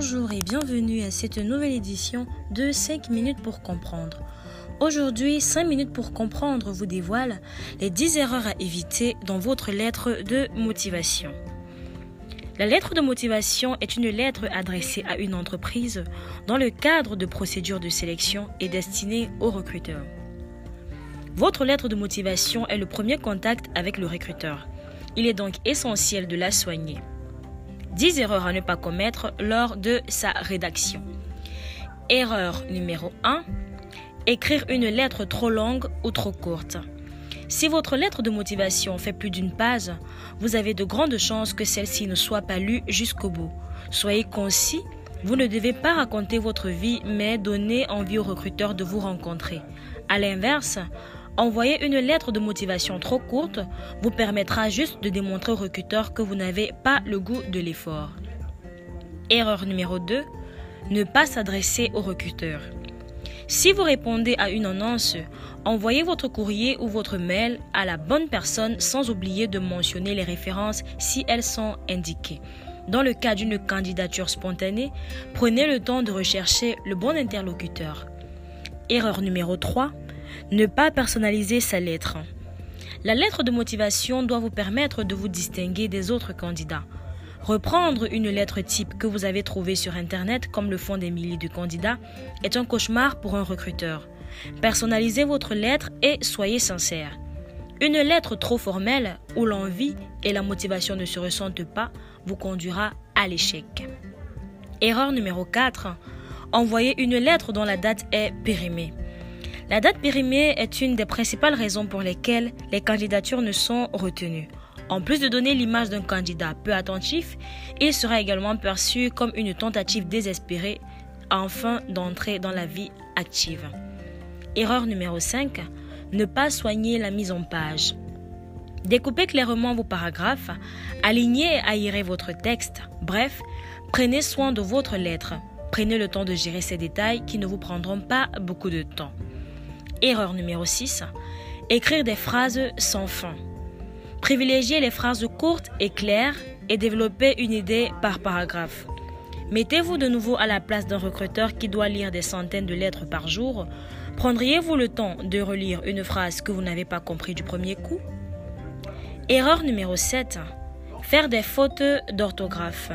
Bonjour et bienvenue à cette nouvelle édition de 5 minutes pour comprendre. Aujourd'hui, 5 minutes pour comprendre vous dévoile les 10 erreurs à éviter dans votre lettre de motivation. La lettre de motivation est une lettre adressée à une entreprise dans le cadre de procédures de sélection et destinée aux recruteurs. Votre lettre de motivation est le premier contact avec le recruteur. Il est donc essentiel de la soigner. 10 erreurs à ne pas commettre lors de sa rédaction. Erreur numéro 1. Écrire une lettre trop longue ou trop courte. Si votre lettre de motivation fait plus d'une page, vous avez de grandes chances que celle-ci ne soit pas lue jusqu'au bout. Soyez concis, vous ne devez pas raconter votre vie, mais donner envie au recruteur de vous rencontrer. À l'inverse, Envoyer une lettre de motivation trop courte vous permettra juste de démontrer au recruteur que vous n'avez pas le goût de l'effort. Erreur numéro 2. Ne pas s'adresser au recruteur. Si vous répondez à une annonce, envoyez votre courrier ou votre mail à la bonne personne sans oublier de mentionner les références si elles sont indiquées. Dans le cas d'une candidature spontanée, prenez le temps de rechercher le bon interlocuteur. Erreur numéro 3 ne pas personnaliser sa lettre. La lettre de motivation doit vous permettre de vous distinguer des autres candidats. Reprendre une lettre type que vous avez trouvée sur Internet, comme le font des milliers de candidats, est un cauchemar pour un recruteur. Personnalisez votre lettre et soyez sincère. Une lettre trop formelle, où l'envie et la motivation ne se ressentent pas, vous conduira à l'échec. Erreur numéro 4. Envoyer une lettre dont la date est périmée. La date périmée est une des principales raisons pour lesquelles les candidatures ne sont retenues. En plus de donner l'image d'un candidat peu attentif, il sera également perçu comme une tentative désespérée enfin d'entrer dans la vie active. Erreur numéro 5. Ne pas soigner la mise en page. Découpez clairement vos paragraphes, alignez et aérez votre texte. Bref, prenez soin de votre lettre. Prenez le temps de gérer ces détails qui ne vous prendront pas beaucoup de temps. Erreur numéro 6. Écrire des phrases sans fin. Privilégiez les phrases courtes et claires et développez une idée par paragraphe. Mettez-vous de nouveau à la place d'un recruteur qui doit lire des centaines de lettres par jour. Prendriez-vous le temps de relire une phrase que vous n'avez pas compris du premier coup? Erreur numéro 7. Faire des fautes d'orthographe.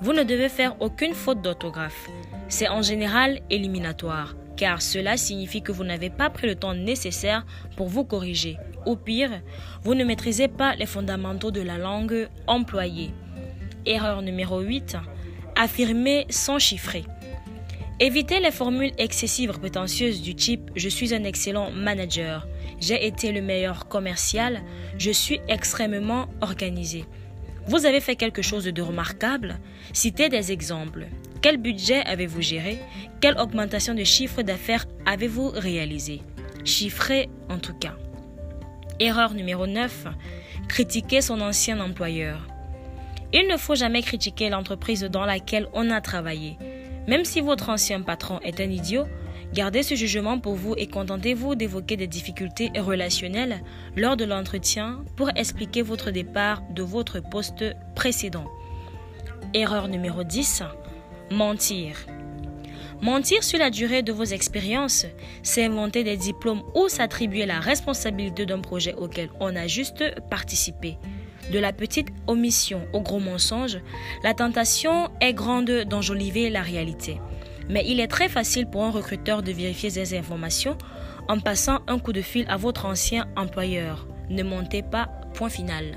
Vous ne devez faire aucune faute d'orthographe. C'est en général éliminatoire car cela signifie que vous n'avez pas pris le temps nécessaire pour vous corriger. Au pire, vous ne maîtrisez pas les fondamentaux de la langue employée. Erreur numéro 8. Affirmer sans chiffrer. Évitez les formules excessives prétentieuses du type Je suis un excellent manager, j'ai été le meilleur commercial, je suis extrêmement organisé. Vous avez fait quelque chose de remarquable? Citez des exemples. Quel budget avez-vous géré? Quelle augmentation de chiffre d'affaires avez-vous réalisé? Chiffrez en tout cas. Erreur numéro 9. Critiquer son ancien employeur. Il ne faut jamais critiquer l'entreprise dans laquelle on a travaillé. Même si votre ancien patron est un idiot, gardez ce jugement pour vous et contentez-vous d'évoquer des difficultés relationnelles lors de l'entretien pour expliquer votre départ de votre poste précédent. Erreur numéro 10. Mentir. Mentir sur la durée de vos expériences, c'est inventer des diplômes ou s'attribuer la responsabilité d'un projet auquel on a juste participé. De la petite omission au gros mensonge, la tentation est grande d'enjoliver la réalité. Mais il est très facile pour un recruteur de vérifier ces informations en passant un coup de fil à votre ancien employeur. Ne mentez pas, point final.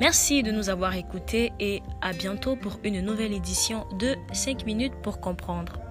Merci de nous avoir écoutés et à bientôt pour une nouvelle édition de 5 minutes pour comprendre.